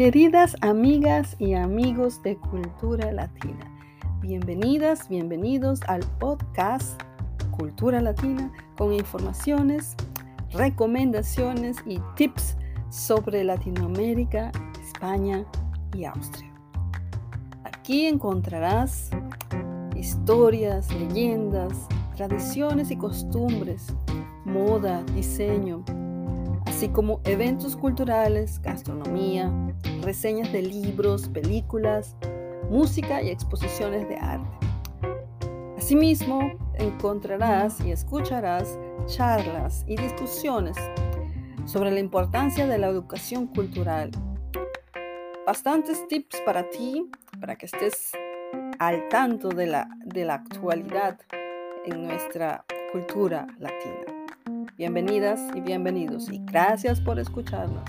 Queridas amigas y amigos de Cultura Latina, bienvenidas, bienvenidos al podcast Cultura Latina con informaciones, recomendaciones y tips sobre Latinoamérica, España y Austria. Aquí encontrarás historias, leyendas, tradiciones y costumbres, moda, diseño, así como eventos culturales, gastronomía, reseñas de libros, películas, música y exposiciones de arte. Asimismo, encontrarás y escucharás charlas y discusiones sobre la importancia de la educación cultural. Bastantes tips para ti, para que estés al tanto de la, de la actualidad en nuestra cultura latina. Bienvenidas y bienvenidos y gracias por escucharnos.